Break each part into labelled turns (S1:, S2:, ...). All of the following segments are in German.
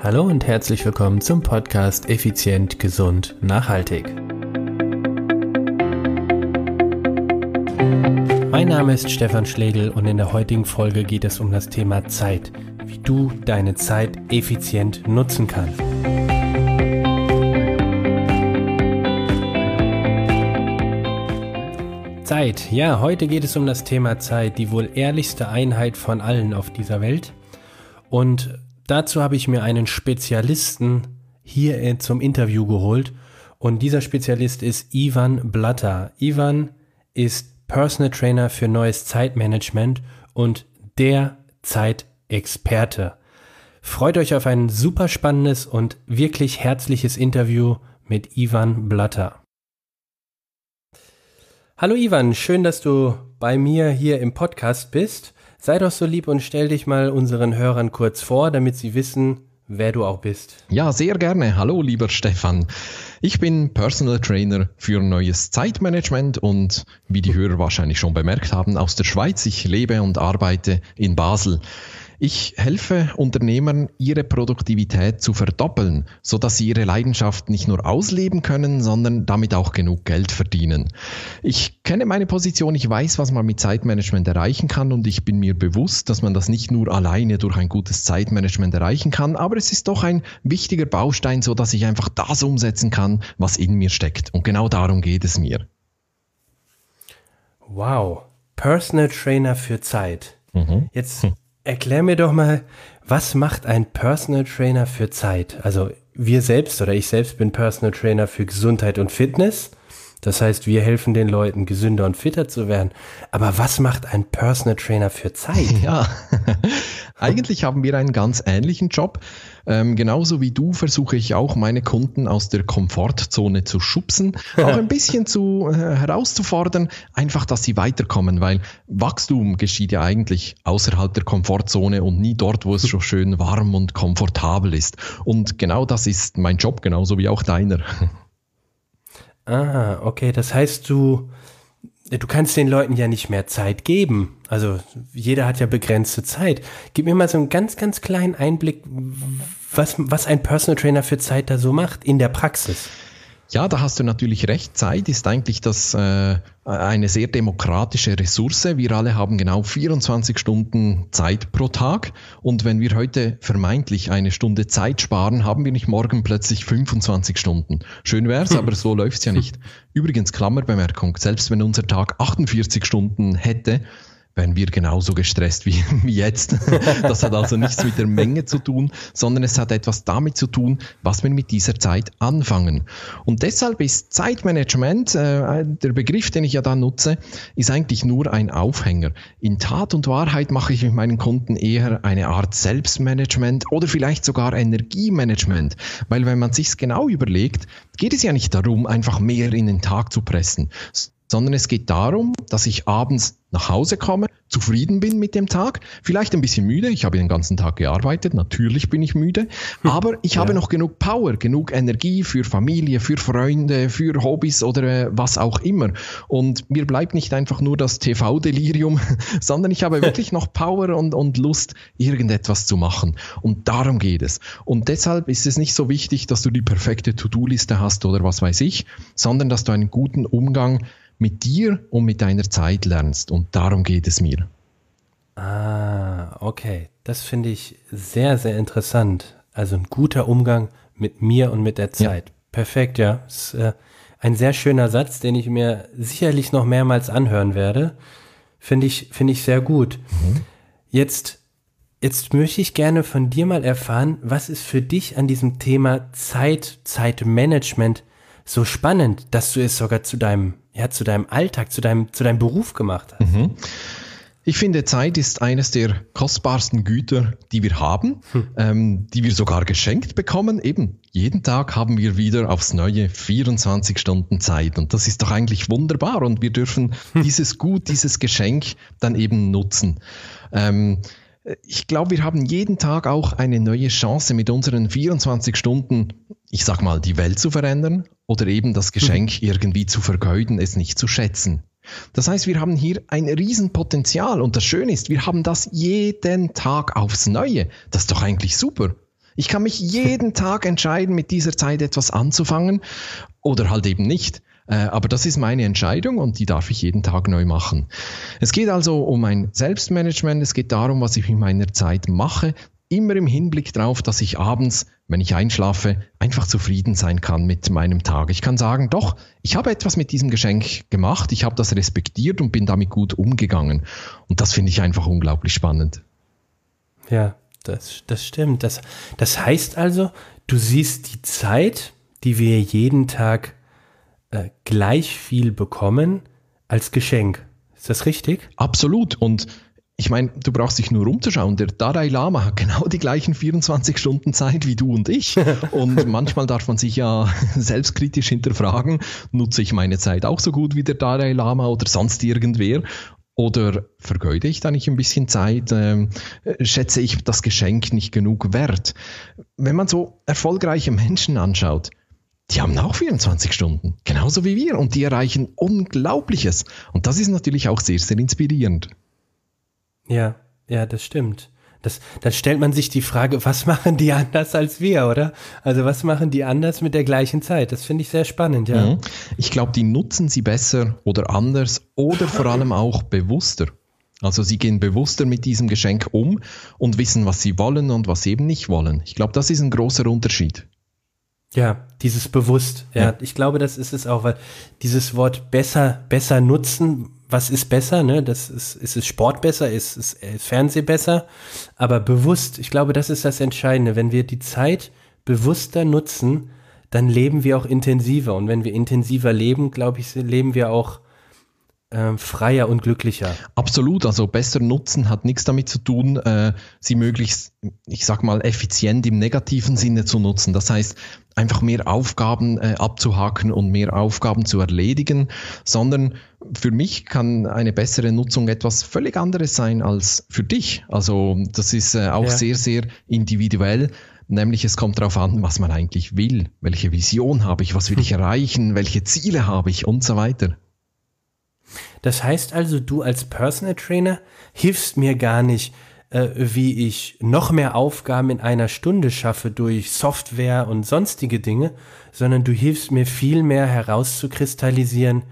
S1: Hallo und herzlich willkommen zum Podcast Effizient, Gesund, Nachhaltig. Mein Name ist Stefan Schlegel und in der heutigen Folge geht es um das Thema Zeit, wie du deine Zeit effizient nutzen kannst. Zeit. Ja, heute geht es um das Thema Zeit, die wohl ehrlichste Einheit von allen auf dieser Welt. Und dazu habe ich mir einen Spezialisten hier äh, zum Interview geholt. Und dieser Spezialist ist Ivan Blatter. Ivan ist Personal Trainer für neues Zeitmanagement und der Zeitexperte. Freut euch auf ein super spannendes und wirklich herzliches Interview mit Ivan Blatter. Hallo Ivan, schön, dass du bei mir hier im Podcast bist. Sei doch so lieb und stell dich mal unseren Hörern kurz vor, damit sie wissen, wer du auch bist.
S2: Ja, sehr gerne. Hallo, lieber Stefan. Ich bin Personal Trainer für neues Zeitmanagement und wie die Hörer wahrscheinlich schon bemerkt haben, aus der Schweiz. Ich lebe und arbeite in Basel. Ich helfe Unternehmern, ihre Produktivität zu verdoppeln, so dass sie ihre Leidenschaft nicht nur ausleben können, sondern damit auch genug Geld verdienen. Ich kenne meine Position, ich weiß, was man mit Zeitmanagement erreichen kann und ich bin mir bewusst, dass man das nicht nur alleine durch ein gutes Zeitmanagement erreichen kann, aber es ist doch ein wichtiger Baustein, so dass ich einfach das umsetzen kann, was in mir steckt. Und genau darum geht es mir.
S1: Wow, Personal Trainer für Zeit. Mhm. Jetzt hm. Erklär mir doch mal, was macht ein Personal Trainer für Zeit? Also wir selbst oder ich selbst bin Personal Trainer für Gesundheit und Fitness. Das heißt, wir helfen den Leuten, gesünder und fitter zu werden. Aber was macht ein Personal Trainer für Zeit?
S2: Ja, eigentlich haben wir einen ganz ähnlichen Job. Ähm, genauso wie du versuche ich auch meine Kunden aus der Komfortzone zu schubsen, auch ein bisschen zu äh, herauszufordern, einfach, dass sie weiterkommen, weil Wachstum geschieht ja eigentlich außerhalb der Komfortzone und nie dort, wo es schon schön warm und komfortabel ist. Und genau das ist mein Job, genauso wie auch deiner.
S1: Ah, okay. Das heißt, du, du kannst den Leuten ja nicht mehr Zeit geben. Also jeder hat ja begrenzte Zeit. Gib mir mal so einen ganz, ganz kleinen Einblick, was, was ein Personal Trainer für Zeit da so macht in der Praxis.
S2: Ja, da hast du natürlich recht. Zeit ist eigentlich das, äh, eine sehr demokratische Ressource. Wir alle haben genau 24 Stunden Zeit pro Tag. Und wenn wir heute vermeintlich eine Stunde Zeit sparen, haben wir nicht morgen plötzlich 25 Stunden. Schön wär's, aber so läuft's ja nicht. Übrigens, Klammerbemerkung, selbst wenn unser Tag 48 Stunden hätte, wären wir genauso gestresst wie, jetzt. Das hat also nichts mit der Menge zu tun, sondern es hat etwas damit zu tun, was wir mit dieser Zeit anfangen. Und deshalb ist Zeitmanagement, äh, der Begriff, den ich ja da nutze, ist eigentlich nur ein Aufhänger. In Tat und Wahrheit mache ich mit meinen Kunden eher eine Art Selbstmanagement oder vielleicht sogar Energiemanagement, weil wenn man sich's genau überlegt, geht es ja nicht darum, einfach mehr in den Tag zu pressen, sondern es geht darum, dass ich abends nach Hause komme, zufrieden bin mit dem Tag, vielleicht ein bisschen müde, ich habe den ganzen Tag gearbeitet, natürlich bin ich müde, hm. aber ich ja. habe noch genug Power, genug Energie für Familie, für Freunde, für Hobbys oder äh, was auch immer. Und mir bleibt nicht einfach nur das TV-Delirium, sondern ich habe wirklich noch Power und, und Lust, irgendetwas zu machen. Und darum geht es. Und deshalb ist es nicht so wichtig, dass du die perfekte To-Do-Liste hast oder was weiß ich, sondern dass du einen guten Umgang mit dir und mit deiner Zeit lernst. Und darum geht es mir.
S1: Ah, okay. Das finde ich sehr, sehr interessant. Also ein guter Umgang mit mir und mit der Zeit. Ja. Perfekt, ja. Das ist äh, ein sehr schöner Satz, den ich mir sicherlich noch mehrmals anhören werde. Finde ich, finde ich sehr gut. Mhm. Jetzt, jetzt möchte ich gerne von dir mal erfahren, was ist für dich an diesem Thema Zeit, Zeitmanagement so spannend, dass du es sogar zu deinem ja, zu deinem Alltag, zu deinem, zu deinem Beruf gemacht hast? Mhm.
S2: Ich finde, Zeit ist eines der kostbarsten Güter, die wir haben, hm. ähm, die wir sogar geschenkt bekommen. Eben, jeden Tag haben wir wieder aufs Neue 24 Stunden Zeit. Und das ist doch eigentlich wunderbar. Und wir dürfen hm. dieses Gut, dieses Geschenk dann eben nutzen. Ähm, ich glaube, wir haben jeden Tag auch eine neue Chance mit unseren 24 Stunden, ich sag mal, die Welt zu verändern oder eben das Geschenk mhm. irgendwie zu vergeuden, es nicht zu schätzen. Das heißt, wir haben hier ein Riesenpotenzial und das Schöne ist, wir haben das jeden Tag aufs Neue. Das ist doch eigentlich super. Ich kann mich jeden Tag entscheiden, mit dieser Zeit etwas anzufangen oder halt eben nicht. Äh, aber das ist meine Entscheidung und die darf ich jeden Tag neu machen. Es geht also um ein Selbstmanagement, es geht darum, was ich mit meiner Zeit mache, immer im Hinblick darauf, dass ich abends, wenn ich einschlafe, einfach zufrieden sein kann mit meinem Tag. Ich kann sagen, doch, ich habe etwas mit diesem Geschenk gemacht, ich habe das respektiert und bin damit gut umgegangen. Und das finde ich einfach unglaublich spannend.
S1: Ja, das, das stimmt. Das, das heißt also, du siehst die Zeit, die wir jeden Tag äh, gleich viel bekommen, als Geschenk. Ist das richtig?
S2: Absolut. Und ich meine, du brauchst dich nur umzuschauen. Der Dalai Lama hat genau die gleichen 24 Stunden Zeit wie du und ich. Und manchmal darf man sich ja selbstkritisch hinterfragen, nutze ich meine Zeit auch so gut wie der Dalai Lama oder sonst irgendwer? Oder vergeude ich da nicht ein bisschen Zeit? Ähm, schätze ich das Geschenk nicht genug wert? Wenn man so erfolgreiche Menschen anschaut, die haben auch 24 Stunden, genauso wie wir, und die erreichen Unglaubliches. Und das ist natürlich auch sehr, sehr inspirierend.
S1: Ja, ja, das stimmt. Das, dann stellt man sich die Frage, was machen die anders als wir, oder? Also was machen die anders mit der gleichen Zeit? Das finde ich sehr spannend, ja. Mhm.
S2: Ich glaube, die nutzen sie besser oder anders oder vor allem auch bewusster. Also sie gehen bewusster mit diesem Geschenk um und wissen, was sie wollen und was sie eben nicht wollen. Ich glaube, das ist ein großer Unterschied.
S1: Ja, dieses bewusst. Ja, ja, ich glaube, das ist es auch, weil dieses Wort besser, besser nutzen was ist besser, ne? Das ist, ist es Sport besser, ist es Fernseh besser, aber bewusst, ich glaube, das ist das Entscheidende. Wenn wir die Zeit bewusster nutzen, dann leben wir auch intensiver. Und wenn wir intensiver leben, glaube ich, leben wir auch äh, freier und glücklicher.
S2: Absolut, also besser nutzen hat nichts damit zu tun, äh, sie möglichst, ich sag mal, effizient im negativen Sinne zu nutzen. Das heißt, einfach mehr Aufgaben äh, abzuhaken und mehr Aufgaben zu erledigen, sondern für mich kann eine bessere Nutzung etwas völlig anderes sein als für dich. Also das ist äh, auch ja. sehr, sehr individuell. Nämlich es kommt darauf an, was man eigentlich will. Welche Vision habe ich? Was will ich erreichen? Welche Ziele habe ich? Und so weiter.
S1: Das heißt also, du als Personal Trainer hilfst mir gar nicht, äh, wie ich noch mehr Aufgaben in einer Stunde schaffe durch Software und sonstige Dinge, sondern du hilfst mir viel mehr herauszukristallisieren,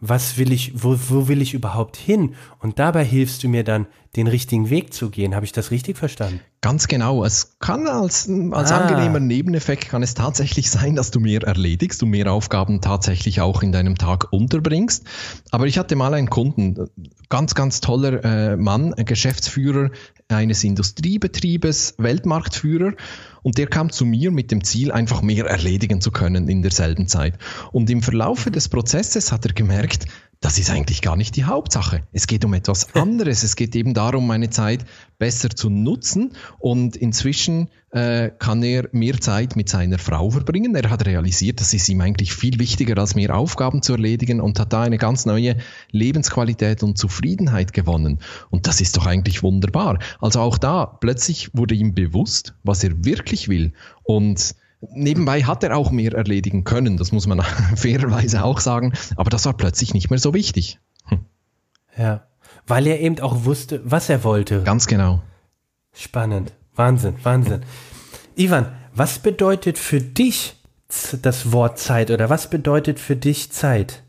S1: was will ich, wo, wo will ich überhaupt hin? Und dabei hilfst du mir dann, den richtigen Weg zu gehen. Habe ich das richtig verstanden?
S2: Ganz genau. Es kann als, als ah. angenehmer Nebeneffekt kann es tatsächlich sein, dass du mehr erledigst, du mehr Aufgaben tatsächlich auch in deinem Tag unterbringst. Aber ich hatte mal einen Kunden, ganz, ganz toller äh, Mann, Geschäftsführer eines Industriebetriebes, Weltmarktführer. Und der kam zu mir mit dem Ziel, einfach mehr erledigen zu können in derselben Zeit. Und im Verlaufe des Prozesses hat er gemerkt, das ist eigentlich gar nicht die Hauptsache. Es geht um etwas anderes. Es geht eben darum, meine Zeit besser zu nutzen. Und inzwischen äh, kann er mehr Zeit mit seiner Frau verbringen. Er hat realisiert, das ist ihm eigentlich viel wichtiger, als mehr Aufgaben zu erledigen und hat da eine ganz neue Lebensqualität und Zufriedenheit gewonnen. Und das ist doch eigentlich wunderbar. Also auch da, plötzlich wurde ihm bewusst, was er wirklich will. Und Nebenbei hat er auch mehr erledigen können, das muss man fairerweise auch sagen, aber das war plötzlich nicht mehr so wichtig. Hm.
S1: Ja, weil er eben auch wusste, was er wollte.
S2: Ganz genau.
S1: Spannend. Wahnsinn, Wahnsinn. Ivan, was bedeutet für dich das Wort Zeit oder was bedeutet für dich Zeit?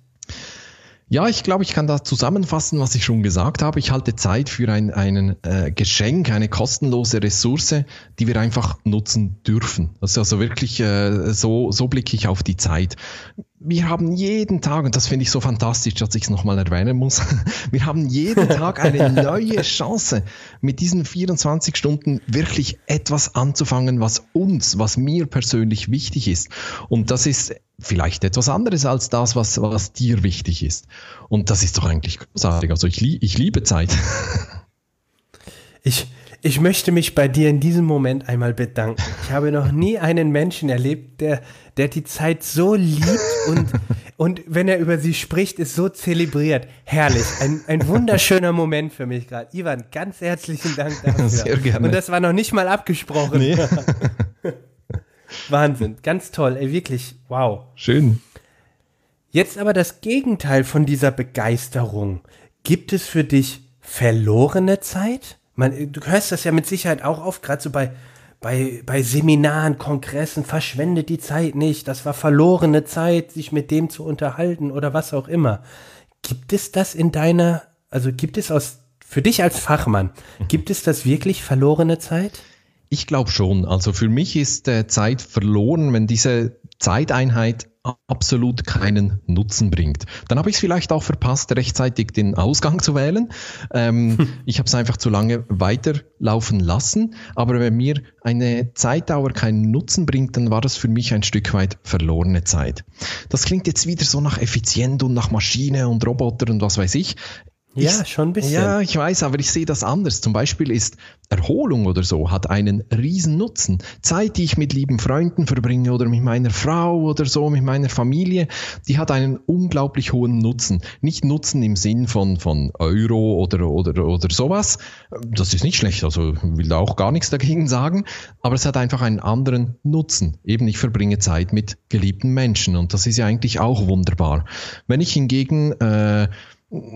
S2: Ja, ich glaube, ich kann da zusammenfassen, was ich schon gesagt habe. Ich halte Zeit für ein einen, äh, Geschenk, eine kostenlose Ressource, die wir einfach nutzen dürfen. Das ist also wirklich, äh, so, so blicke ich auf die Zeit wir haben jeden Tag, und das finde ich so fantastisch, dass ich es nochmal erwähnen muss, wir haben jeden Tag eine neue Chance, mit diesen 24 Stunden wirklich etwas anzufangen, was uns, was mir persönlich wichtig ist. Und das ist vielleicht etwas anderes als das, was, was dir wichtig ist. Und das ist doch eigentlich großartig. Also ich, ich liebe Zeit.
S1: Ich, ich möchte mich bei dir in diesem Moment einmal bedanken. Ich habe noch nie einen Menschen erlebt, der, der die Zeit so liebt und, und wenn er über sie spricht, ist so zelebriert. Herrlich. Ein, ein wunderschöner Moment für mich gerade. Ivan, ganz herzlichen Dank dafür. Sehr gerne. Und das war noch nicht mal abgesprochen. Nee. Wahnsinn. Ganz toll. Ey, wirklich. Wow.
S2: Schön.
S1: Jetzt aber das Gegenteil von dieser Begeisterung. Gibt es für dich verlorene Zeit? Man, du hörst das ja mit Sicherheit auch oft, gerade so bei, bei, bei Seminaren, Kongressen, verschwendet die Zeit nicht. Das war verlorene Zeit, sich mit dem zu unterhalten oder was auch immer. Gibt es das in deiner, also gibt es aus, für dich als Fachmann, gibt es das wirklich verlorene Zeit?
S2: Ich glaube schon. Also für mich ist äh, Zeit verloren, wenn diese Zeiteinheit absolut keinen Nutzen bringt. Dann habe ich es vielleicht auch verpasst, rechtzeitig den Ausgang zu wählen. Ähm, hm. Ich habe es einfach zu lange weiterlaufen lassen. Aber wenn mir eine Zeitdauer keinen Nutzen bringt, dann war das für mich ein Stück weit verlorene Zeit. Das klingt jetzt wieder so nach Effizient und nach Maschine und Roboter und was weiß ich.
S1: Ja, ich, schon ein bisschen.
S2: Ja, ich weiß, aber ich sehe das anders. Zum Beispiel ist Erholung oder so hat einen riesen Nutzen. Zeit, die ich mit lieben Freunden verbringe oder mit meiner Frau oder so, mit meiner Familie, die hat einen unglaublich hohen Nutzen. Nicht Nutzen im Sinn von, von Euro oder, oder, oder sowas. Das ist nicht schlecht, also will da auch gar nichts dagegen sagen. Aber es hat einfach einen anderen Nutzen. Eben, ich verbringe Zeit mit geliebten Menschen und das ist ja eigentlich auch wunderbar. Wenn ich hingegen äh,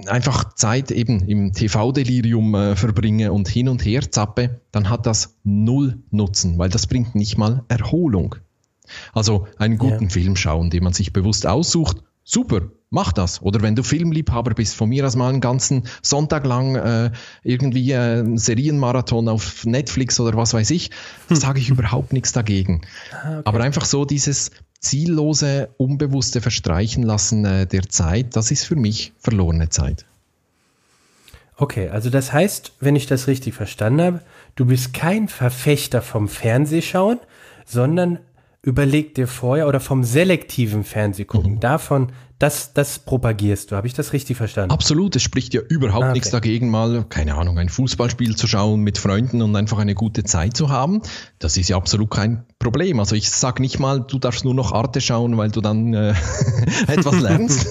S2: einfach Zeit eben im TV-Delirium äh, verbringe und hin und her zappe, dann hat das null Nutzen, weil das bringt nicht mal Erholung. Also einen guten ja. Film schauen, den man sich bewusst aussucht, super, mach das. Oder wenn du Filmliebhaber bist, von mir aus mal einen ganzen Sonntag lang äh, irgendwie äh, einen Serienmarathon auf Netflix oder was weiß ich, hm. sage ich überhaupt nichts dagegen. Ah, okay. Aber einfach so dieses ziellose, unbewusste Verstreichen lassen äh, der Zeit, das ist für mich verlorene Zeit.
S1: Okay, also das heißt, wenn ich das richtig verstanden habe, du bist kein Verfechter vom Fernsehschauen, sondern überleg dir vorher oder vom selektiven Fernsehgucken, mhm. davon, das, das propagierst du. Habe ich das richtig verstanden?
S2: Absolut. Es spricht ja überhaupt ah, okay. nichts dagegen, mal, keine Ahnung, ein Fußballspiel zu schauen mit Freunden und einfach eine gute Zeit zu haben. Das ist ja absolut kein Problem. Also ich sage nicht mal, du darfst nur noch Arte schauen, weil du dann äh, etwas lernst.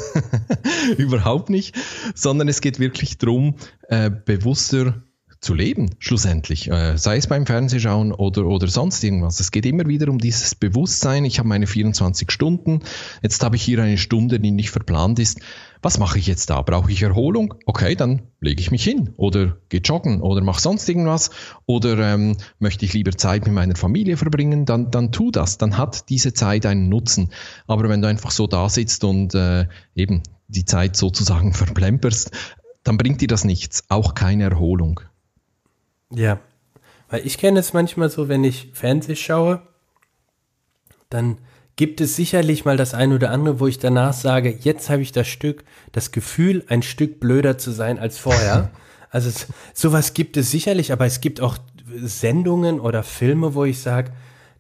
S2: überhaupt nicht. Sondern es geht wirklich darum, äh, bewusster zu leben, schlussendlich. Äh, sei es beim Fernsehschauen oder, oder sonst irgendwas. Es geht immer wieder um dieses Bewusstsein. Ich habe meine 24 Stunden. Jetzt habe ich hier eine Stunde, die nicht verplant ist. Was mache ich jetzt da? Brauche ich Erholung? Okay, dann lege ich mich hin oder gehe joggen oder mache sonst irgendwas oder ähm, möchte ich lieber Zeit mit meiner Familie verbringen, dann, dann tu das. Dann hat diese Zeit einen Nutzen. Aber wenn du einfach so da sitzt und äh, eben die Zeit sozusagen verplemperst, dann bringt dir das nichts, auch keine Erholung.
S1: Ja, weil ich kenne es manchmal so, wenn ich Fernseh schaue, dann gibt es sicherlich mal das eine oder andere, wo ich danach sage, jetzt habe ich das Stück, das Gefühl, ein Stück blöder zu sein als vorher. also sowas gibt es sicherlich, aber es gibt auch Sendungen oder Filme, wo ich sage,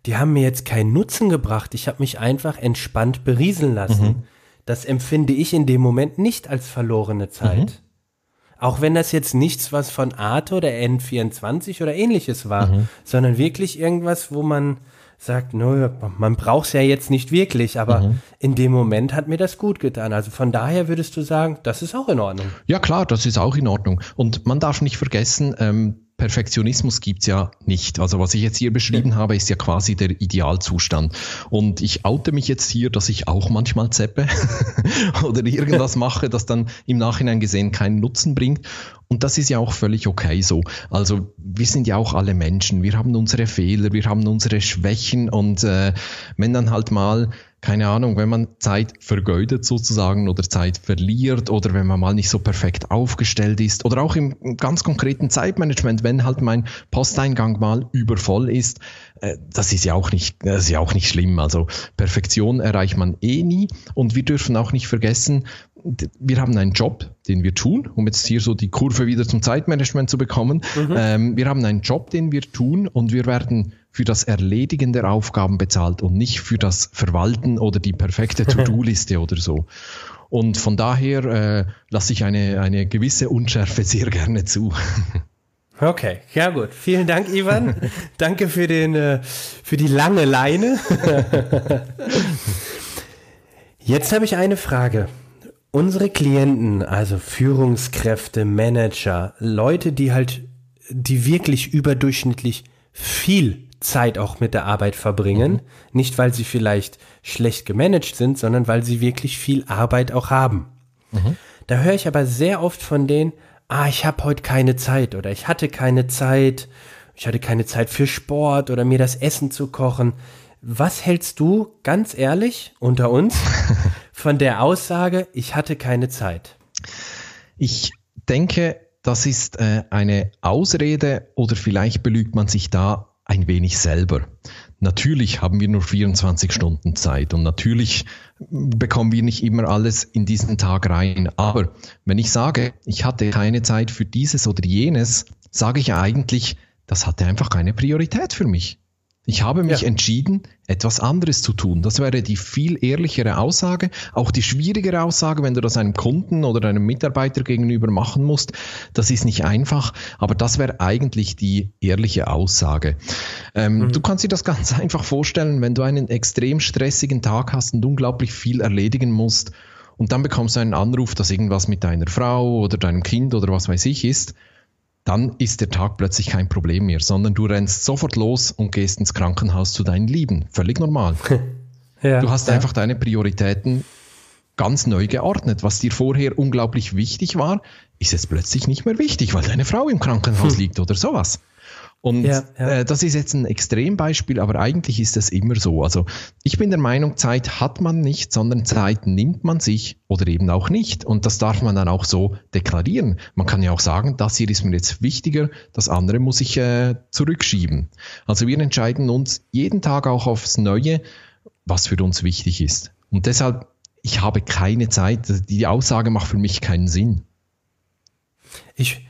S1: die haben mir jetzt keinen Nutzen gebracht. Ich habe mich einfach entspannt berieseln lassen. Mhm. Das empfinde ich in dem Moment nicht als verlorene Zeit. Mhm. Auch wenn das jetzt nichts, was von Arte oder N24 oder ähnliches war, mhm. sondern wirklich irgendwas, wo man sagt, nö, man braucht es ja jetzt nicht wirklich, aber mhm. in dem Moment hat mir das gut getan. Also von daher würdest du sagen, das ist auch in Ordnung.
S2: Ja klar, das ist auch in Ordnung. Und man darf nicht vergessen, ähm, Perfektionismus gibt's ja nicht. Also was ich jetzt hier beschrieben habe, ist ja quasi der Idealzustand. Und ich oute mich jetzt hier, dass ich auch manchmal zeppe oder irgendwas mache, das dann im Nachhinein gesehen keinen Nutzen bringt. Und das ist ja auch völlig okay so. Also wir sind ja auch alle Menschen. Wir haben unsere Fehler, wir haben unsere Schwächen und äh, wenn dann halt mal keine Ahnung, wenn man Zeit vergeudet sozusagen oder Zeit verliert oder wenn man mal nicht so perfekt aufgestellt ist oder auch im ganz konkreten Zeitmanagement, wenn halt mein Posteingang mal übervoll ist, äh, das ist ja auch nicht, das ist ja auch nicht schlimm. Also Perfektion erreicht man eh nie und wir dürfen auch nicht vergessen, wir haben einen Job, den wir tun, um jetzt hier so die Kurve wieder zum Zeitmanagement zu bekommen. Mhm. Ähm, wir haben einen Job, den wir tun und wir werden für das Erledigen der Aufgaben bezahlt und nicht für das Verwalten oder die perfekte To-Do-Liste oder so. Und von daher äh, lasse ich eine, eine gewisse Unschärfe sehr gerne zu.
S1: Okay, ja gut. Vielen Dank, Ivan. Danke für, den, äh, für die lange Leine. Jetzt habe ich eine Frage. Unsere Klienten, also Führungskräfte, Manager, Leute, die halt, die wirklich überdurchschnittlich viel Zeit auch mit der Arbeit verbringen. Mhm. Nicht, weil sie vielleicht schlecht gemanagt sind, sondern weil sie wirklich viel Arbeit auch haben. Mhm. Da höre ich aber sehr oft von denen, ah, ich habe heute keine Zeit oder ich hatte keine Zeit ich hatte keine Zeit für Sport oder mir das Essen zu kochen. Was hältst du ganz ehrlich unter uns von der Aussage, ich hatte keine Zeit?
S2: Ich denke, das ist äh, eine Ausrede oder vielleicht belügt man sich da ein wenig selber. Natürlich haben wir nur 24 Stunden Zeit und natürlich bekommen wir nicht immer alles in diesen Tag rein. Aber wenn ich sage, ich hatte keine Zeit für dieses oder jenes, sage ich eigentlich, das hatte einfach keine Priorität für mich. Ich habe mich ja. entschieden, etwas anderes zu tun. Das wäre die viel ehrlichere Aussage, auch die schwierigere Aussage, wenn du das einem Kunden oder einem Mitarbeiter gegenüber machen musst. Das ist nicht einfach, aber das wäre eigentlich die ehrliche Aussage. Ähm, mhm. Du kannst dir das ganz einfach vorstellen, wenn du einen extrem stressigen Tag hast und unglaublich viel erledigen musst und dann bekommst du einen Anruf, dass irgendwas mit deiner Frau oder deinem Kind oder was weiß ich ist dann ist der Tag plötzlich kein Problem mehr, sondern du rennst sofort los und gehst ins Krankenhaus zu deinen Lieben. Völlig normal. ja, du hast ja. einfach deine Prioritäten ganz neu geordnet. Was dir vorher unglaublich wichtig war, ist jetzt plötzlich nicht mehr wichtig, weil deine Frau im Krankenhaus hm. liegt oder sowas. Und ja, ja. Äh, das ist jetzt ein Extrembeispiel, aber eigentlich ist es immer so. Also ich bin der Meinung, Zeit hat man nicht, sondern Zeit nimmt man sich oder eben auch nicht. Und das darf man dann auch so deklarieren. Man kann ja auch sagen, das hier ist mir jetzt wichtiger, das andere muss ich äh, zurückschieben. Also wir entscheiden uns jeden Tag auch aufs Neue, was für uns wichtig ist. Und deshalb, ich habe keine Zeit. Die Aussage macht für mich keinen Sinn.
S1: Ich,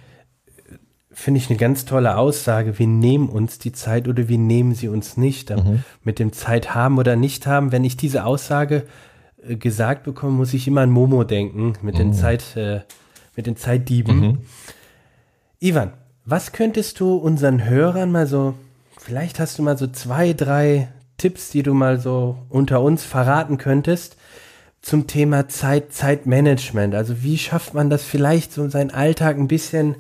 S1: finde ich eine ganz tolle Aussage. Wir nehmen uns die Zeit oder wir nehmen sie uns nicht. Mhm. Mit dem Zeit haben oder nicht haben. Wenn ich diese Aussage äh, gesagt bekomme, muss ich immer an Momo denken mit mhm. den Zeit, äh, mit den Zeitdieben. Mhm. Ivan, was könntest du unseren Hörern mal so, vielleicht hast du mal so zwei, drei Tipps, die du mal so unter uns verraten könntest zum Thema Zeit, Zeitmanagement. Also wie schafft man das vielleicht so in seinen Alltag ein bisschen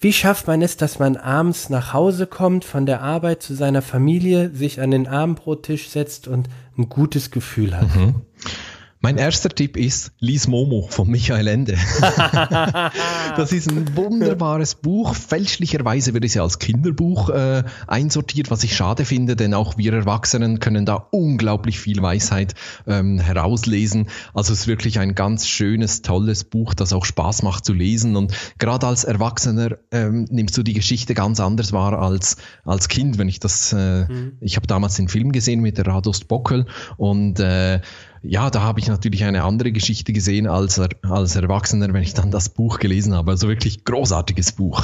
S1: wie schafft man es, dass man abends nach Hause kommt von der Arbeit zu seiner Familie, sich an den Abendbrottisch setzt und ein gutes Gefühl hat? Mhm.
S2: Mein erster Tipp ist Lies Momo von Michael Ende. das ist ein wunderbares Buch. Fälschlicherweise wird es ja als Kinderbuch äh, einsortiert, was ich schade finde, denn auch wir Erwachsenen können da unglaublich viel Weisheit ähm, herauslesen. Also es ist wirklich ein ganz schönes, tolles Buch, das auch Spaß macht zu lesen. Und gerade als Erwachsener ähm, nimmst du die Geschichte ganz anders wahr als als Kind. Wenn ich das, äh, mhm. ich habe damals den Film gesehen mit der Radost Bockel und äh, ja, da habe ich natürlich eine andere Geschichte gesehen als, als Erwachsener, wenn ich dann das Buch gelesen habe. Also wirklich großartiges Buch.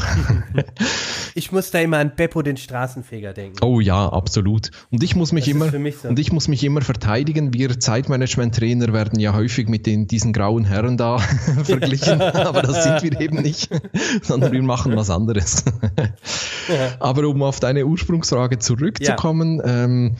S1: ich muss da immer an Beppo den Straßenfeger denken.
S2: Oh ja, absolut. Und ich muss mich immer so. und ich muss mich immer verteidigen. Wir Zeitmanagement-Trainer werden ja häufig mit den, diesen grauen Herren da verglichen, aber das sind wir eben nicht, sondern wir machen was anderes. aber um auf deine Ursprungsfrage zurückzukommen, ja. ähm,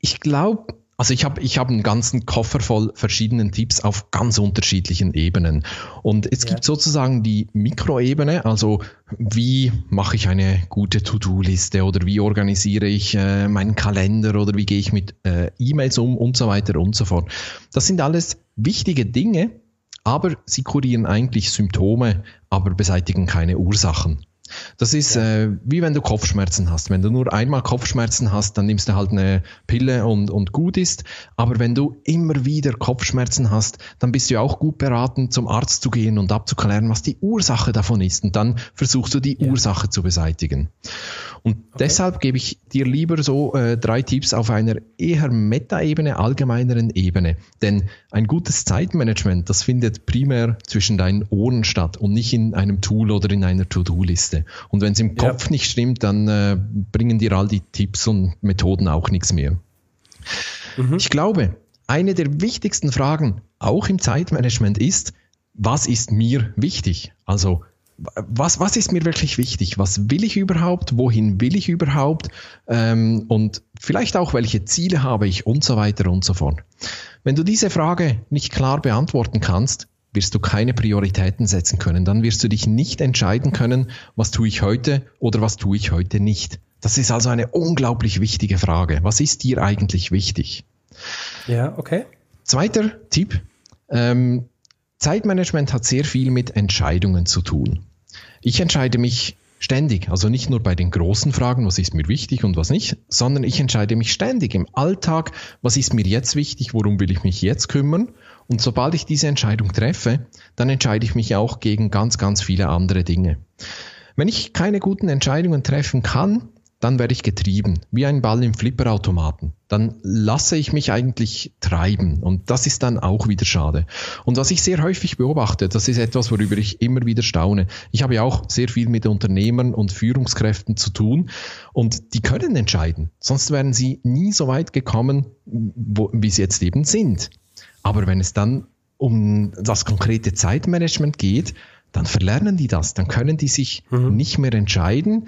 S2: ich glaube, also ich habe ich hab einen ganzen Koffer voll verschiedenen Tipps auf ganz unterschiedlichen Ebenen. Und es ja. gibt sozusagen die Mikroebene, also wie mache ich eine gute To-Do-Liste oder wie organisiere ich äh, meinen Kalender oder wie gehe ich mit äh, E-Mails um und so weiter und so fort. Das sind alles wichtige Dinge, aber sie kurieren eigentlich Symptome, aber beseitigen keine Ursachen. Das ist ja. äh, wie wenn du Kopfschmerzen hast. Wenn du nur einmal Kopfschmerzen hast, dann nimmst du halt eine Pille und, und gut ist. Aber wenn du immer wieder Kopfschmerzen hast, dann bist du auch gut beraten, zum Arzt zu gehen und abzuklären, was die Ursache davon ist. Und dann versuchst du die ja. Ursache zu beseitigen. Und okay. deshalb gebe ich dir lieber so äh, drei Tipps auf einer eher Meta-Ebene, allgemeineren Ebene. Denn ein gutes Zeitmanagement, das findet primär zwischen deinen Ohren statt und nicht in einem Tool oder in einer To-Do-Liste. Und wenn es im Kopf ja. nicht stimmt, dann äh, bringen dir all die Tipps und Methoden auch nichts mehr. Mhm. Ich glaube, eine der wichtigsten Fragen auch im Zeitmanagement ist, was ist mir wichtig? Also was, was ist mir wirklich wichtig? Was will ich überhaupt? Wohin will ich überhaupt? Ähm, und vielleicht auch, welche Ziele habe ich und so weiter und so fort. Wenn du diese Frage nicht klar beantworten kannst, wirst du keine Prioritäten setzen können. Dann wirst du dich nicht entscheiden können, was tue ich heute oder was tue ich heute nicht. Das ist also eine unglaublich wichtige Frage. Was ist dir eigentlich wichtig?
S1: Ja, okay.
S2: Zweiter Tipp. Ähm, Zeitmanagement hat sehr viel mit Entscheidungen zu tun. Ich entscheide mich Ständig. Also nicht nur bei den großen Fragen, was ist mir wichtig und was nicht, sondern ich entscheide mich ständig im Alltag, was ist mir jetzt wichtig, worum will ich mich jetzt kümmern. Und sobald ich diese Entscheidung treffe, dann entscheide ich mich auch gegen ganz, ganz viele andere Dinge. Wenn ich keine guten Entscheidungen treffen kann, dann werde ich getrieben, wie ein Ball im Flipperautomaten. Dann lasse ich mich eigentlich treiben und das ist dann auch wieder schade. Und was ich sehr häufig beobachte, das ist etwas, worüber ich immer wieder staune. Ich habe ja auch sehr viel mit Unternehmern und Führungskräften zu tun und die können entscheiden, sonst wären sie nie so weit gekommen, wo, wie sie jetzt eben sind. Aber wenn es dann um das konkrete Zeitmanagement geht, dann verlernen die das, dann können die sich mhm. nicht mehr entscheiden,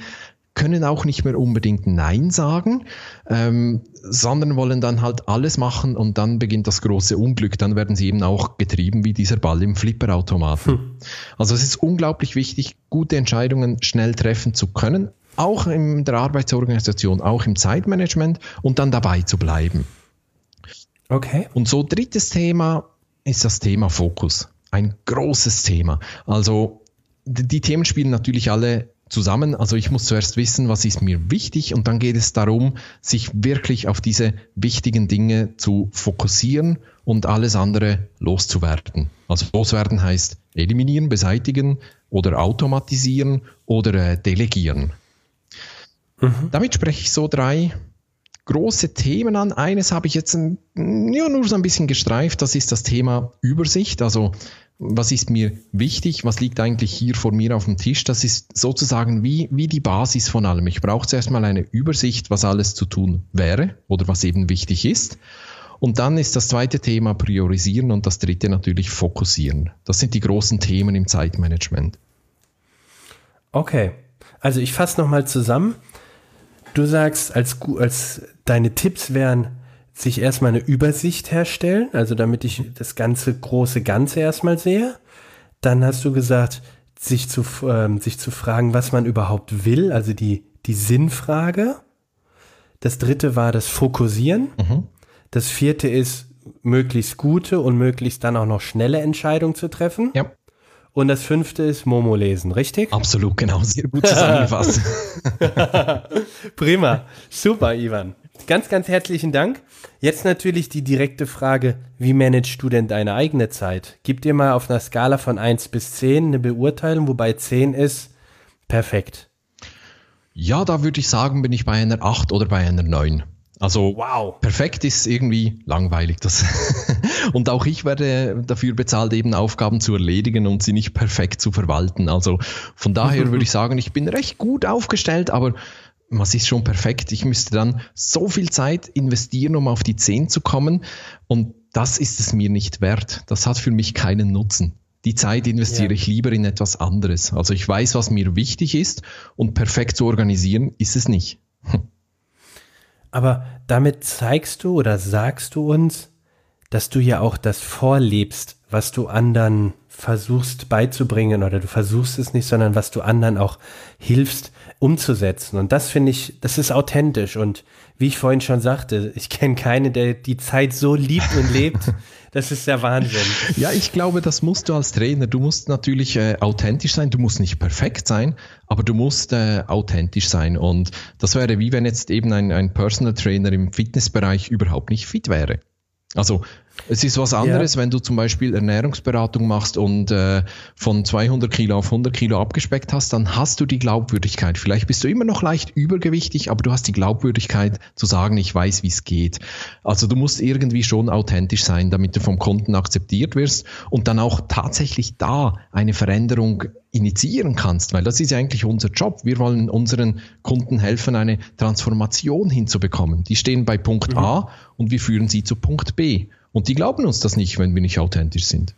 S2: können auch nicht mehr unbedingt Nein sagen, ähm, sondern wollen dann halt alles machen und dann beginnt das große Unglück. Dann werden sie eben auch getrieben wie dieser Ball im Flipperautomaten. Hm. Also es ist unglaublich wichtig, gute Entscheidungen schnell treffen zu können, auch in der Arbeitsorganisation, auch im Zeitmanagement und dann dabei zu bleiben. Okay. Und so drittes Thema ist das Thema Fokus. Ein großes Thema. Also die Themen spielen natürlich alle zusammen. Also ich muss zuerst wissen, was ist mir wichtig und dann geht es darum, sich wirklich auf diese wichtigen Dinge zu fokussieren und alles andere loszuwerden. Also loswerden heißt eliminieren, beseitigen oder automatisieren oder äh, delegieren. Mhm. Damit spreche ich so drei große Themen an. Eines habe ich jetzt ja, nur so ein bisschen gestreift, das ist das Thema Übersicht. Also was ist mir wichtig, was liegt eigentlich hier vor mir auf dem Tisch. Das ist sozusagen wie, wie die Basis von allem. Ich brauche zuerst mal eine Übersicht, was alles zu tun wäre oder was eben wichtig ist. Und dann ist das zweite Thema priorisieren und das dritte natürlich fokussieren. Das sind die großen Themen im Zeitmanagement.
S1: Okay, also ich fasse nochmal zusammen. Du sagst, als, als deine Tipps wären, sich erstmal eine Übersicht herstellen, also damit ich das ganze große Ganze erstmal sehe. Dann hast du gesagt, sich zu, ähm, sich zu fragen, was man überhaupt will, also die, die Sinnfrage. Das dritte war das Fokussieren. Mhm. Das vierte ist, möglichst gute und möglichst dann auch noch schnelle Entscheidungen zu treffen. Ja. Und das fünfte ist Momo lesen, richtig?
S2: Absolut, genau. Sehr gut zusammengefasst.
S1: Prima. Super, Ivan. Ganz, ganz herzlichen Dank. Jetzt natürlich die direkte Frage, wie managst du denn deine eigene Zeit? Gib dir mal auf einer Skala von 1 bis 10 eine Beurteilung, wobei 10 ist perfekt.
S2: Ja, da würde ich sagen, bin ich bei einer 8 oder bei einer 9. Also wow. perfekt ist irgendwie langweilig. Das und auch ich werde dafür bezahlt, eben Aufgaben zu erledigen und sie nicht perfekt zu verwalten. Also von daher würde ich sagen, ich bin recht gut aufgestellt, aber was ist schon perfekt? Ich müsste dann so viel Zeit investieren, um auf die 10 zu kommen. Und das ist es mir nicht wert. Das hat für mich keinen Nutzen. Die Zeit investiere ja. ich lieber in etwas anderes. Also ich weiß, was mir wichtig ist und perfekt zu organisieren ist es nicht.
S1: Aber damit zeigst du oder sagst du uns, dass du ja auch das vorlebst, was du anderen versuchst beizubringen oder du versuchst es nicht, sondern was du anderen auch hilfst umzusetzen. Und das finde ich, das ist authentisch. Und wie ich vorhin schon sagte, ich kenne keine, der die Zeit so liebt und lebt. Das ist der Wahnsinn.
S2: Ja, ich glaube, das musst du als Trainer. Du musst natürlich äh, authentisch sein. Du musst nicht perfekt sein, aber du musst äh, authentisch sein. Und das wäre wie wenn jetzt eben ein, ein Personal Trainer im Fitnessbereich überhaupt nicht fit wäre. Also es ist was anderes, ja. wenn du zum Beispiel Ernährungsberatung machst und äh, von 200 Kilo auf 100 Kilo abgespeckt hast, dann hast du die Glaubwürdigkeit. Vielleicht bist du immer noch leicht übergewichtig, aber du hast die Glaubwürdigkeit zu sagen, ich weiß, wie es geht. Also du musst irgendwie schon authentisch sein, damit du vom Kunden akzeptiert wirst und dann auch tatsächlich da eine Veränderung initiieren kannst, weil das ist ja eigentlich unser Job. Wir wollen unseren Kunden helfen, eine Transformation hinzubekommen. Die stehen bei Punkt mhm. A und wir führen sie zu Punkt B. Und die glauben uns das nicht, wenn wir nicht authentisch sind.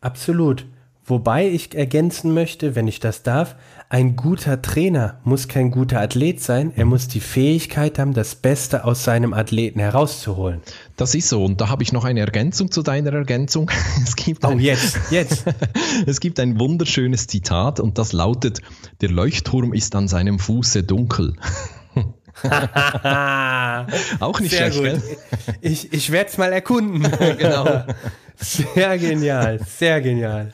S1: Absolut. Wobei ich ergänzen möchte, wenn ich das darf, ein guter Trainer muss kein guter Athlet sein, er muss die Fähigkeit haben, das Beste aus seinem Athleten herauszuholen.
S2: Das ist so. Und da habe ich noch eine Ergänzung zu deiner Ergänzung.
S1: Es gibt oh, ein, jetzt, jetzt.
S2: es gibt ein wunderschönes Zitat und das lautet, der Leuchtturm ist an seinem Fuße dunkel.
S1: Auch nicht Sehr schlecht. Gut. Ich, ich werde es mal erkunden. genau. Sehr genial, sehr genial.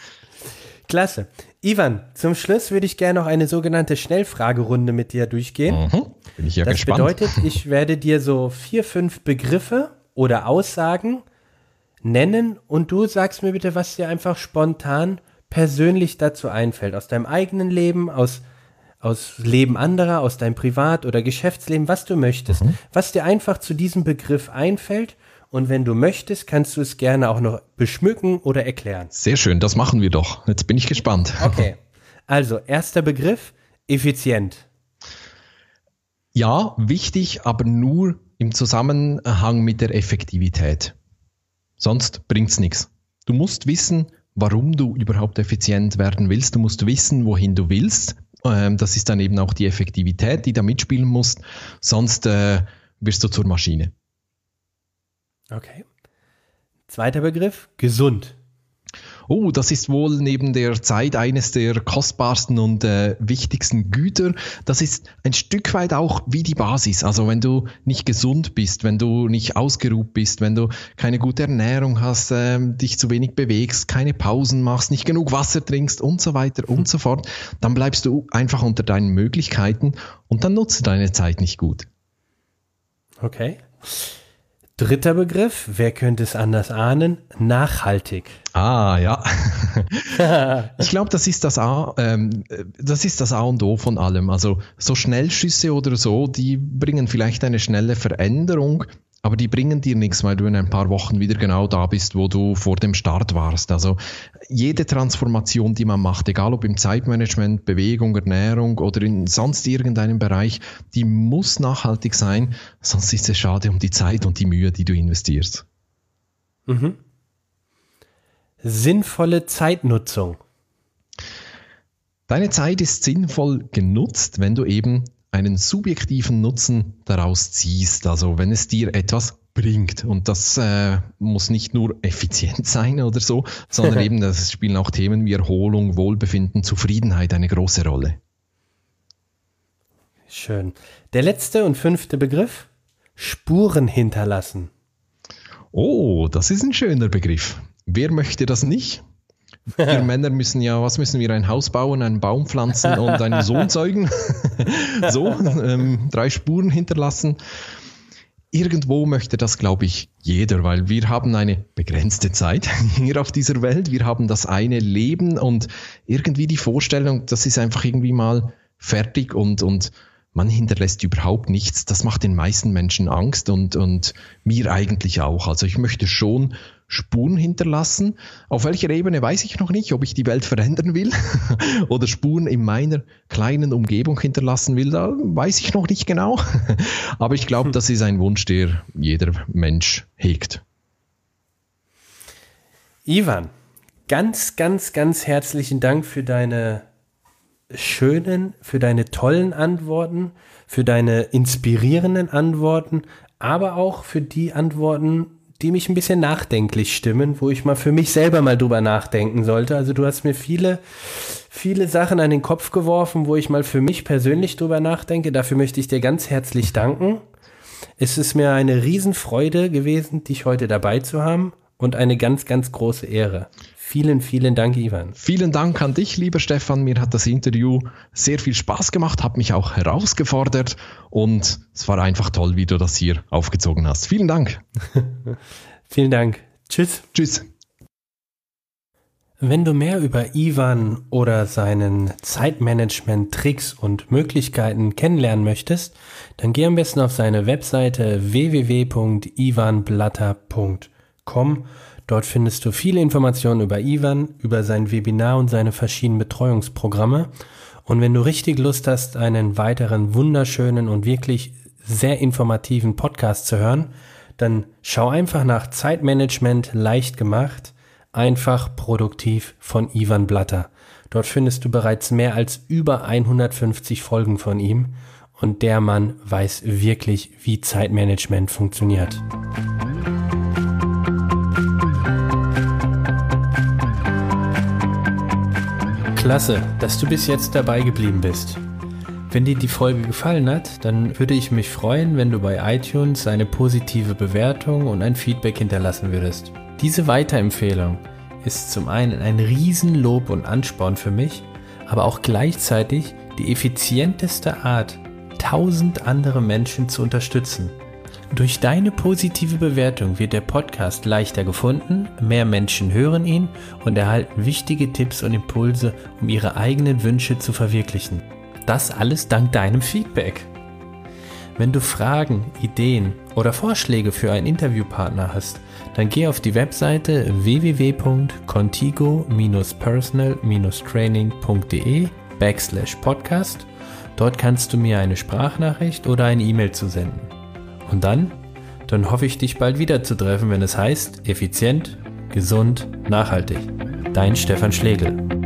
S1: Klasse. Ivan, zum Schluss würde ich gerne noch eine sogenannte Schnellfragerunde mit dir durchgehen. Mhm,
S2: bin ich ja
S1: das
S2: gespannt.
S1: bedeutet, ich werde dir so vier, fünf Begriffe oder Aussagen nennen und du sagst mir bitte, was dir einfach spontan persönlich dazu einfällt. Aus deinem eigenen Leben, aus, aus Leben anderer, aus deinem Privat- oder Geschäftsleben, was du möchtest. Mhm. Was dir einfach zu diesem Begriff einfällt und wenn du möchtest, kannst du es gerne auch noch beschmücken oder erklären.
S2: Sehr schön, das machen wir doch. Jetzt bin ich gespannt.
S1: Okay. Also, erster Begriff, effizient.
S2: Ja, wichtig, aber nur im Zusammenhang mit der Effektivität. Sonst bringt es nichts. Du musst wissen, warum du überhaupt effizient werden willst. Du musst wissen, wohin du willst. Ähm, das ist dann eben auch die Effektivität, die da mitspielen muss. Sonst äh, wirst du zur Maschine.
S1: Okay. Zweiter Begriff, gesund.
S2: Oh, das ist wohl neben der Zeit eines der kostbarsten und äh, wichtigsten Güter. Das ist ein Stück weit auch wie die Basis. Also wenn du nicht gesund bist, wenn du nicht ausgeruht bist, wenn du keine gute Ernährung hast, äh, dich zu wenig bewegst, keine Pausen machst, nicht genug Wasser trinkst und so weiter und so fort, dann bleibst du einfach unter deinen Möglichkeiten und dann nutzt deine Zeit nicht gut.
S1: Okay. Dritter Begriff, wer könnte es anders ahnen? Nachhaltig.
S2: Ah, ja. ich glaube, das ist das A, ähm, das ist das A und O von allem. Also so Schnellschüsse oder so, die bringen vielleicht eine schnelle Veränderung, aber die bringen dir nichts, weil du in ein paar Wochen wieder genau da bist, wo du vor dem Start warst. Also jede Transformation, die man macht, egal ob im Zeitmanagement, Bewegung, Ernährung oder in sonst irgendeinem Bereich, die muss nachhaltig sein, sonst ist es schade um die Zeit und die Mühe, die du investierst.
S1: Mhm. Sinnvolle Zeitnutzung.
S2: Deine Zeit ist sinnvoll genutzt, wenn du eben einen subjektiven Nutzen daraus ziehst. Also wenn es dir etwas bringt. Und das äh, muss nicht nur effizient sein oder so, sondern eben, das spielen auch Themen wie Erholung, Wohlbefinden, Zufriedenheit eine große Rolle.
S1: Schön. Der letzte und fünfte Begriff, Spuren hinterlassen.
S2: Oh, das ist ein schöner Begriff. Wer möchte das nicht? Wir Männer müssen ja, was müssen wir? Ein Haus bauen, einen Baum pflanzen und einen Sohn zeugen. so, ähm, drei Spuren hinterlassen. Irgendwo möchte das, glaube ich, jeder, weil wir haben eine begrenzte Zeit hier auf dieser Welt. Wir haben das eine Leben und irgendwie die Vorstellung, das ist einfach irgendwie mal fertig und, und man hinterlässt überhaupt nichts. Das macht den meisten Menschen Angst und, und mir eigentlich auch. Also ich möchte schon Spuren hinterlassen. Auf welcher Ebene weiß ich noch nicht, ob ich die Welt verändern will oder Spuren in meiner kleinen Umgebung hinterlassen will. Da weiß ich noch nicht genau. Aber ich glaube, das ist ein Wunsch, der jeder Mensch hegt.
S1: Ivan, ganz, ganz, ganz herzlichen Dank für deine schönen, für deine tollen Antworten, für deine inspirierenden Antworten, aber auch für die Antworten, die mich ein bisschen nachdenklich stimmen, wo ich mal für mich selber mal drüber nachdenken sollte. Also du hast mir viele, viele Sachen an den Kopf geworfen, wo ich mal für mich persönlich drüber nachdenke. Dafür möchte ich dir ganz herzlich danken. Es ist mir eine Riesenfreude gewesen, dich heute dabei zu haben und eine ganz, ganz große Ehre. Vielen, vielen Dank, Ivan.
S2: Vielen Dank an dich, lieber Stefan. Mir hat das Interview sehr viel Spaß gemacht, hat mich auch herausgefordert und es war einfach toll, wie du das hier aufgezogen hast. Vielen Dank.
S1: vielen Dank. Tschüss.
S2: Tschüss.
S1: Wenn du mehr über Ivan oder seinen Zeitmanagement-Tricks und Möglichkeiten kennenlernen möchtest, dann geh am besten auf seine Webseite www.ivanblatter.com Dort findest du viele Informationen über Ivan, über sein Webinar und seine verschiedenen Betreuungsprogramme. Und wenn du richtig Lust hast, einen weiteren wunderschönen und wirklich sehr informativen Podcast zu hören, dann schau einfach nach Zeitmanagement leicht gemacht, einfach produktiv von Ivan Blatter. Dort findest du bereits mehr als über 150 Folgen von ihm und der Mann weiß wirklich, wie Zeitmanagement funktioniert. Klasse, dass du bis jetzt dabei geblieben bist. Wenn dir die Folge gefallen hat, dann würde ich mich freuen, wenn du bei iTunes eine positive Bewertung und ein Feedback hinterlassen würdest. Diese Weiterempfehlung ist zum einen ein Riesenlob und Ansporn für mich, aber auch gleichzeitig die effizienteste Art, tausend andere Menschen zu unterstützen. Durch deine positive Bewertung wird der Podcast leichter gefunden, mehr Menschen hören ihn und erhalten wichtige Tipps und Impulse, um ihre eigenen Wünsche zu verwirklichen. Das alles dank deinem Feedback. Wenn du Fragen, Ideen oder Vorschläge für einen Interviewpartner hast, dann geh auf die Webseite www.contigo-personal-training.de backslash podcast. Dort kannst du mir eine Sprachnachricht oder eine E-Mail zusenden. Und dann? Dann hoffe ich, dich bald wieder zu treffen, wenn es heißt, effizient, gesund, nachhaltig. Dein Stefan Schlegel.